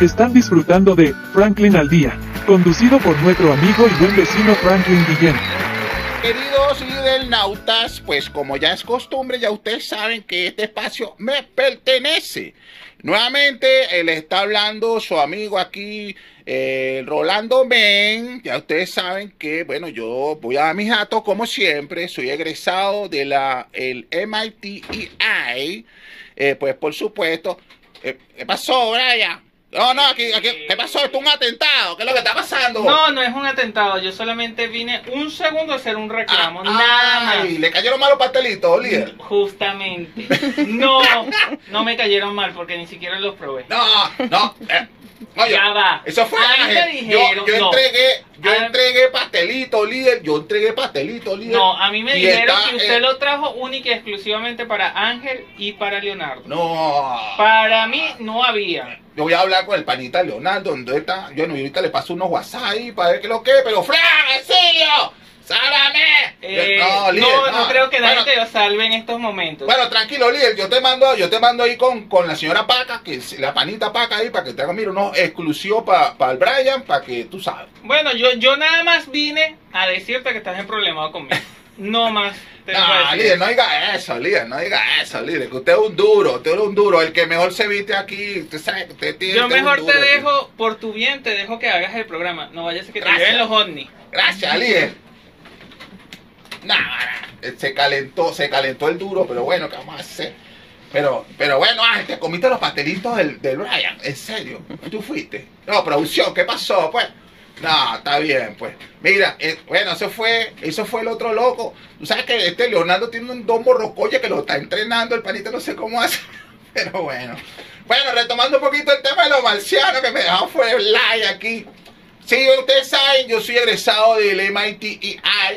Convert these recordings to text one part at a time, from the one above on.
Están disfrutando de Franklin al Día, conducido por nuestro amigo y buen vecino Franklin Guillén. Queridos nautas, pues como ya es costumbre, ya ustedes saben que este espacio me pertenece. Nuevamente, él está hablando su amigo aquí, eh, Rolando Men. Ya ustedes saben que, bueno, yo voy a mis datos como siempre. Soy egresado de la el MIT eh, pues por supuesto. Eh, ¿Qué pasó, Brian? No, no, aquí, aquí, ¿qué pasó? ¿Esto es un atentado? ¿Qué es lo que está pasando? No, no es un atentado. Yo solamente vine un segundo a hacer un reclamo. Ah, nada más. ¿Le cayeron mal los pastelitos, líder? Justamente. No, no me cayeron mal porque ni siquiera los probé. No, no. Eh, ya va. Eso fue dijeron, yo, yo entregué, yo entregué pastelito, líder. Yo entregué pastelito, líder. No, a mí me dijeron que usted lo trajo única y exclusivamente para Ángel y para Leonardo. No. Para mí no había. Yo voy a hablar con el panita Leonardo, ¿dónde está? Yo no, ahorita le paso unos WhatsApp ahí para ver qué lo que, pero ¡Fran, serio! ¡Sálvame! Eh, no, líder, no, creo que nadie te salve en estos momentos. Bueno, tranquilo, líder, yo te mando, yo te mando ahí con, con la señora Paca, que la panita Paca ahí, para que te haga, mira, unos exclusivos para el Brian, para que tú sabes. Bueno, yo, yo nada más vine a decirte que estás en problema conmigo. No más. No, líder, no diga eso, líder, no diga eso, líder, que usted es un duro, usted es un duro, el que mejor se viste aquí, usted sabe, usted tiene... Yo mejor te dejo, por tu bien, te dejo que hagas el programa, no vayas a que te lleven los ovnis. Gracias, líder. Nah, se calentó, se calentó el duro, pero bueno, ¿qué vamos a hacer? Pero, pero bueno, ah, te comiste los pastelitos del, del Brian, en serio, tú fuiste. No, producción, ¿qué pasó? Pues... No, está bien, pues. Mira, eh, bueno, eso fue, eso fue el otro loco. Tú sabes que este Leonardo tiene un domo rocoya que lo está entrenando, el panito no sé cómo hace. Pero bueno. Bueno, retomando un poquito el tema de los marcianos que me dejó fue el like aquí. Sí, ustedes saben, yo soy egresado del MIT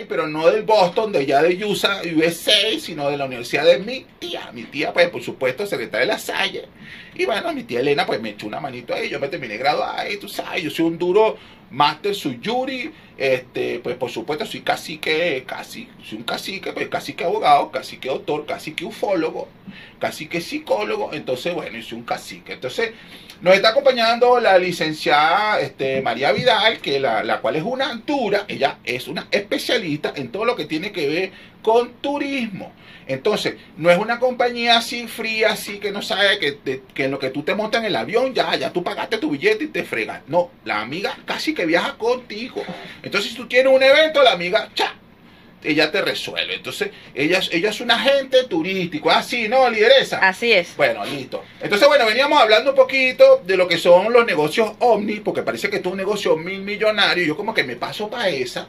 pero no del Boston, de allá de USA, USA, sino de la universidad de mi tía. Mi tía, pues, por supuesto, secretaria de la Salle. Y bueno, mi tía Elena, pues, me echó una manito ahí. Yo me terminé graduado ahí, tú sabes, yo soy un duro máster soy yuri, este, pues por supuesto soy cacique, casi, soy un cacique, pues cacique abogado, cacique doctor, cacique ufólogo, cacique psicólogo, entonces bueno, soy un cacique. Entonces, nos está acompañando la licenciada este, María Vidal, que la, la cual es una dura, ella es una especialista en todo lo que tiene que ver con turismo. Entonces, no es una compañía así fría, así que no sabe que, en lo que tú te montas en el avión, ya, ya tú pagaste tu billete y te fregas. No, la amiga casi que viaja contigo. Entonces, si tú tienes un evento, la amiga, cha, ella te resuelve. Entonces, ella, ella es un agente turístico. Así, ¿no, lideresa? Así es. Bueno, listo. Entonces, bueno, veníamos hablando un poquito de lo que son los negocios Omni, porque parece que esto es un negocio mil millonario. Yo como que me paso para esa.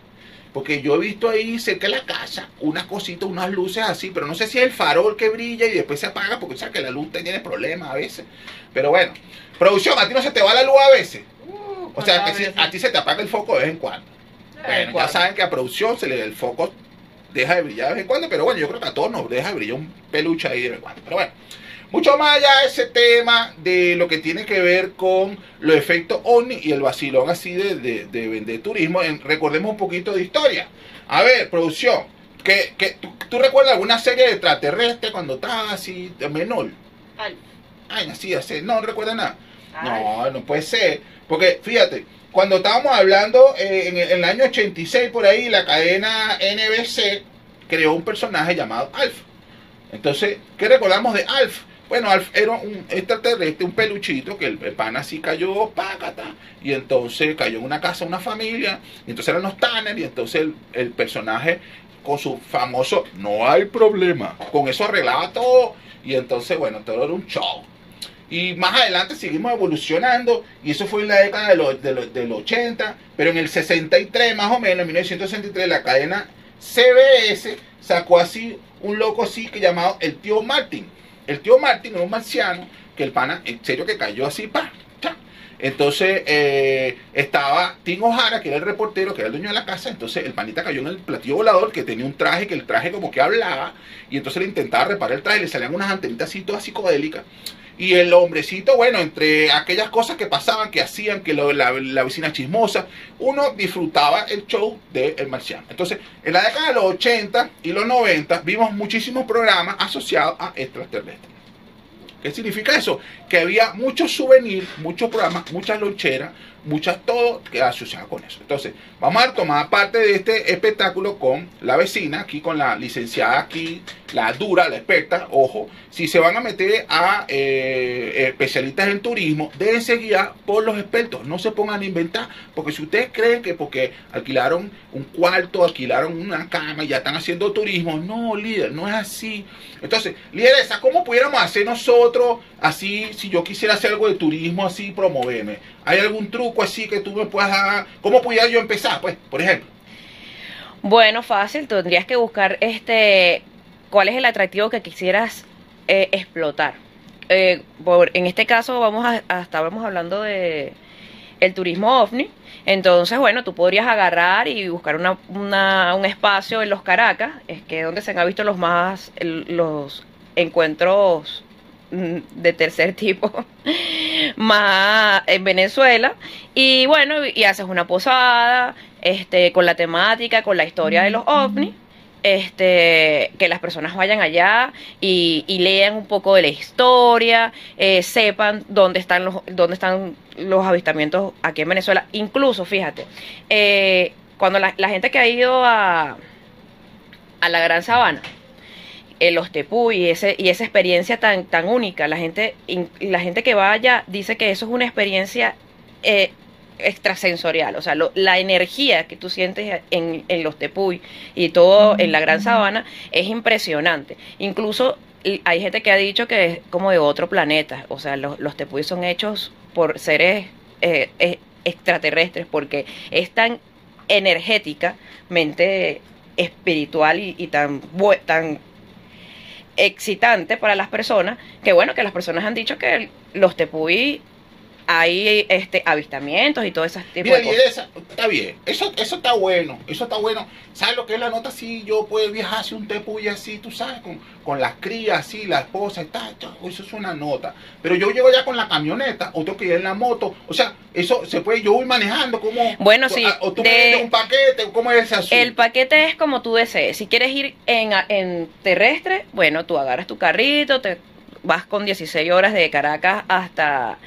Porque yo he visto ahí cerca de la casa unas cositas, unas luces así, pero no sé si es el farol que brilla y después se apaga, porque sabes que la luz tiene problemas a veces. Pero bueno, producción, a ti no se te va la luz a veces. Uh, o sea, que a ti se te apaga el foco de vez en cuando. Bueno, ya saben que a producción se le el foco deja de brillar de vez en cuando, pero bueno, yo creo que a todos nos deja de brillar un peluche ahí de vez en cuando. Pero bueno. Mucho más allá de ese tema de lo que tiene que ver con los efectos OVNI y el vacilón así de, de, vender turismo. recordemos un poquito de historia. A ver, producción, que, que ¿tú, recuerdas alguna serie de extraterrestre cuando estabas así de menor? Ay. Ay, así, así. No, no recuerda nada. No, no puede ser. Porque fíjate, cuando estábamos hablando eh, en, el año 86 por ahí, la cadena NBC creó un personaje llamado Alf. Entonces, ¿qué recordamos de Alf? Bueno, era un extraterrestre, un peluchito, que el, pan así cayó, págata, y entonces cayó en una casa, una familia, y entonces eran los Tanner, y entonces el, personaje con su famoso no hay problema, con eso arreglaba todo, y entonces, bueno, todo era un show. Y más adelante seguimos evolucionando, y eso fue en la década de los, del 80, pero en el 63 más o menos, en 1963, la cadena CBS sacó así un loco así que llamado el tío Martin el tío Martin era un marciano que el pana, en serio, que cayó así, pa, Entonces eh, estaba Tim O'Hara, que era el reportero, que era el dueño de la casa. Entonces el panita cayó en el platillo volador, que tenía un traje, que el traje como que hablaba. Y entonces le intentaba reparar el traje, le salían unas antenitas así todas psicodélicas. Y el hombrecito, bueno, entre aquellas cosas que pasaban, que hacían, que la, la, vecina chismosa, uno disfrutaba el show de Marciano. Entonces, en la década de los 80 y los 90 vimos muchísimos programas asociados a extraterrestres. ¿Qué significa eso? Que había muchos souvenirs, muchos programas, muchas loncheras, muchas todo que asociado con eso. Entonces, vamos a tomar parte de este espectáculo con la vecina, aquí con la licenciada aquí, la dura, la experta, ojo, si se van a meter a eh, especialistas en turismo, deben ser guiar por los expertos, no se pongan a inventar, porque si ustedes creen que porque alquilaron un cuarto, alquilaron una cama y ya están haciendo turismo, no, líder, no es así. Entonces, lideresa, ¿cómo pudiéramos hacer nosotros así, si yo quisiera hacer algo de turismo así, promoverme? ¿Hay algún truco así que tú me puedas? ¿Cómo pudiera yo empezar, pues, por ejemplo? Bueno, fácil, tendrías que buscar este cuál es el atractivo que quisieras eh, explotar. Eh, en este caso vamos a, estábamos hablando de el turismo ovni. Entonces, bueno, tú podrías agarrar y buscar una, un espacio en los Caracas, es que es donde se han visto los más los encuentros de tercer tipo más en Venezuela y bueno y haces una posada este con la temática con la historia de los ovnis este, que las personas vayan allá y, lean un poco de la historia, eh, sepan dónde están los, dónde están los avistamientos aquí en Venezuela. Incluso, fíjate, eh, cuando la, gente que ha ido a, a la Gran Sabana, en los Tepuy y, ese, y esa experiencia tan, tan única, la gente, la gente que vaya dice que eso es una experiencia eh, extrasensorial, o sea, la energía que tú sientes en, en los tepuy y todo en la Gran Sabana es impresionante. Incluso hay gente que ha dicho que es como de otro planeta, o sea, los, los tepuy son hechos por seres eh, eh, extraterrestres porque es tan energéticamente espiritual y, y tan, tan excitante para las personas que bueno que las personas han dicho que los tepuy hay este avistamientos y todo ese tipo de cosas. está bien, eso, eso está bueno, eso está bueno. ¿Sabes lo que es la nota? Si yo puedo viajar hacia un tepuy así, tú sabes, con, con las crías así, la esposa tal, eso es una nota. Pero yo llego ya con la camioneta, otro que ir en la moto, o sea, eso se puede, yo voy manejando como... Bueno, sí. O tú de, un paquete, ¿cómo es ese asunto? El paquete es como tú desees. Si quieres ir en, en terrestre, bueno, tú agarras tu carrito, te vas con 16 horas de Caracas hasta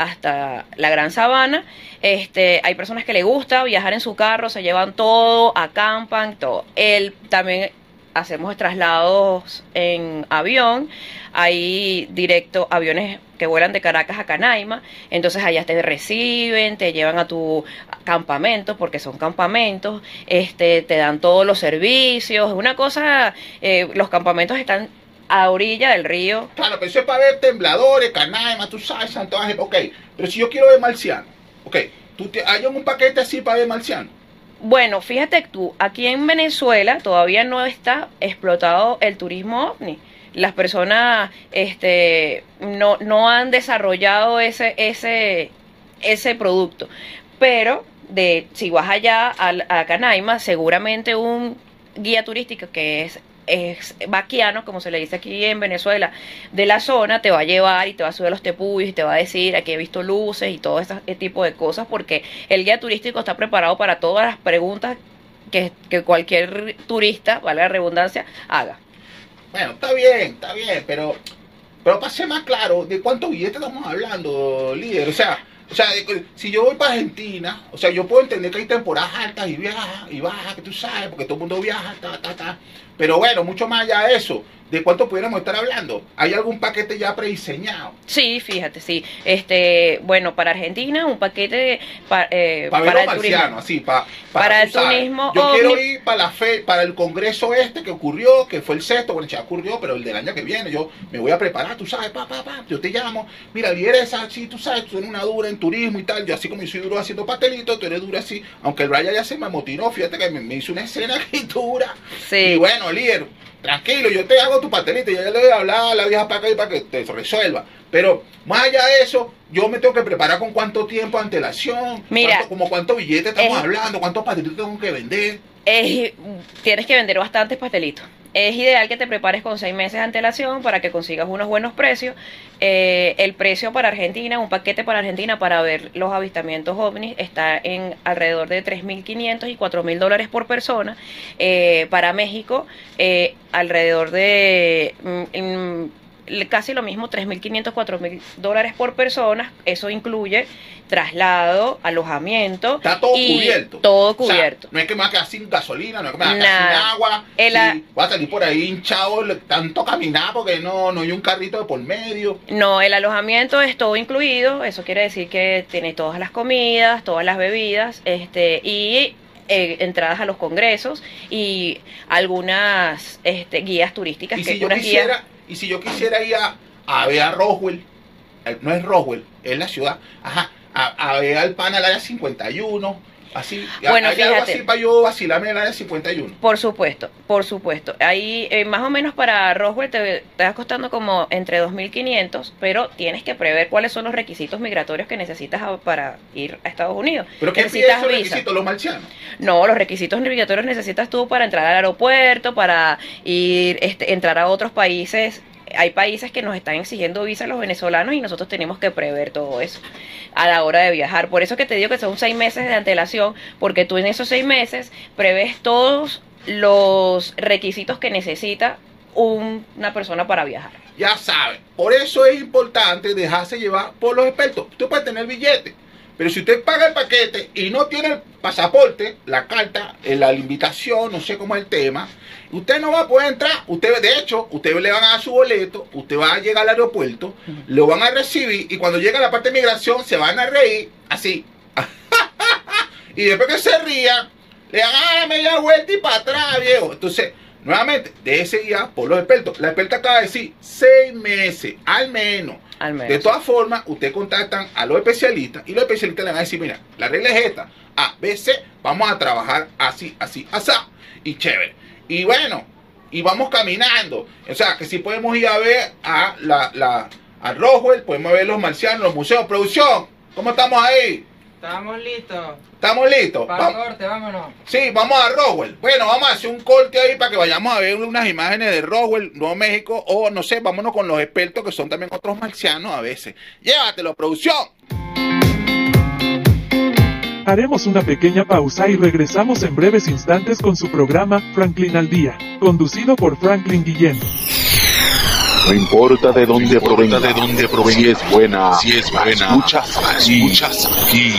hasta la Gran Sabana. Este, hay personas que le gusta viajar en su carro, se llevan todo, acampan, todo. Él también hacemos traslados en avión, hay directo aviones que vuelan de Caracas a Canaima, entonces allá te reciben, te llevan a tu campamento, porque son campamentos, este, te dan todos los servicios, una cosa, eh, los campamentos están a orilla del río. Claro, pero eso es para ver tembladores, canaima, tú sabes, Santo Ángel. Ok, pero si yo quiero ver marciano, ok, ¿tú te, hay un paquete así para ver marciano? Bueno, fíjate tú, aquí en Venezuela todavía no está explotado el turismo ovni. Las personas este, no, no han desarrollado ese, ese, ese producto. Pero de, si vas allá a, a Canaima, seguramente un guía turístico que es es vaquiano, como se le dice aquí en Venezuela, de la zona, te va a llevar y te va a subir a los tepuyos y te va a decir aquí he visto luces y todo ese tipo de cosas, porque el guía turístico está preparado para todas las preguntas que, cualquier turista, vale la redundancia, haga. Bueno, está bien, está bien, pero, pero para ser más claro, ¿de cuántos billetes estamos hablando, líder? O sea, o sea, si yo voy para Argentina, o sea, yo puedo entender que hay temporadas altas y viajas y bajas, que tú sabes, porque todo el mundo viaja, ta, ta, ta. Pero bueno, mucho más allá de eso, ¿de cuánto pudiéramos estar hablando? ¿Hay algún paquete ya prediseñado? Sí, fíjate, sí. Este, bueno, para Argentina, un paquete eh, para el turismo. así, para, para, el turismo. Yo quiero ir para la fe, para el congreso este que ocurrió, que fue el sexto, bueno, ya ocurrió, pero el del año que viene, yo me voy a preparar, tú sabes, pa, pa, pa, yo te llamo, mira, eres así, tú sabes, tú eres una dura en turismo y tal, yo así como soy duro haciendo pastelitos, tú eres dura así, aunque el Brian ya se me amotinó, fíjate que me, hizo una escena que dura. Sí. Y bueno, líder, tranquilo, yo te hago tu pastelito, yo ya le voy a hablar a la vieja para acá y para que te resuelva. Pero más allá de eso, yo me tengo que preparar con cuánto tiempo antelación, Mira, como cuántos billetes estamos hablando, cuántos pastelitos tengo que vender. tienes que vender bastantes pastelitos es ideal que te prepares con seis meses de antelación para que consigas unos buenos precios. Eh, el precio para Argentina, un paquete para Argentina para ver los avistamientos ovnis está en alrededor de 3.500 y 4.000 dólares por persona. Eh, para México, eh, alrededor de... Mm, casi lo mismo, 3.500, 4.000 dólares por persona. Eso incluye traslado, alojamiento. Está todo cubierto. Todo cubierto. no es que me va a sin gasolina, no es que me va a quedar sin agua. El, voy a salir por ahí hinchado, tanto caminar porque no, no hay un carrito de por medio. No, el alojamiento es todo incluido. Eso quiere decir que tiene todas las comidas, todas las bebidas, este, y eh, entradas a los congresos y algunas este, guías turísticas. ¿Y, si yo quisiera, y si yo quisiera ir a, a ver a Roswell, eh, no es Roswell, es la ciudad, ajá, a, ver al pan al área 51, Así, bueno, ¿hay fíjate, algo así para yo vacilarme en el área 51? Por supuesto, por supuesto. Ahí eh, más o menos para Roswell te, te costando como entre 2.500, pero tienes que prever cuáles son los requisitos migratorios que necesitas para ir a Estados Unidos. ¿Pero qué necesitas esos requisitos, los marcianos? No, los requisitos migratorios necesitas tú para entrar al aeropuerto, para ir, este, entrar a otros países hay países que nos están exigiendo visa a los venezolanos y nosotros tenemos que prever todo eso a la hora de viajar. Por eso que te digo que son seis meses de antelación, porque tú en esos seis meses prevés todos los requisitos que necesita una persona para viajar. Ya saben, por eso es importante dejarse llevar por los expertos. Usted puede tener billete, pero si usted paga el paquete y no tiene el pasaporte, la carta, eh, la invitación, no sé cómo es el tema, Usted no va a poder entrar. Usted, de hecho, usted le van a dar su boleto, usted va a llegar al aeropuerto, lo van a recibir y cuando llega la parte de migración se van a reír así. y después que se rían, le hagan la media vuelta y para atrás, viejo. Entonces, nuevamente, de ese día por los expertos. La experta acaba de decir seis meses, al menos. Al menos. De todas formas, usted contactan a los especialistas y los especialistas le van a decir, mira, la regla es esta. A, B, C, vamos a trabajar así, así, así. Y chévere. Y bueno, y vamos caminando. O sea, que si podemos ir a ver a la, la a Roswell, podemos ver los marcianos, los museos. Producción, ¿cómo estamos ahí? Estamos listos. ¿Estamos listos? Para corte, vámonos. Sí, vamos a Roswell. Bueno, vamos a hacer un corte ahí para que vayamos a ver unas imágenes de Roswell, Nuevo México, o no sé, vámonos con los expertos que son también otros marcianos a veces. Llévatelo, producción. Haremos una pequeña pausa y regresamos en breves instantes con su programa Franklin al Día, conducido por Franklin Guillén. No importa de dónde provenga, de dónde provenga, si es buena, si es buena, escuchas aquí, escuchas aquí.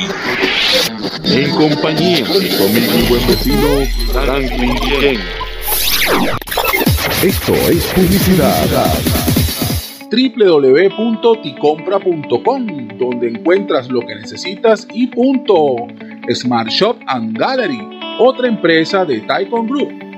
En compañía de conmigo mi buen vecino Franklin Guillén. Esto es publicidad www.ticompra.com, donde encuentras lo que necesitas y punto. Smart Shop and Gallery, otra empresa de Taikon Group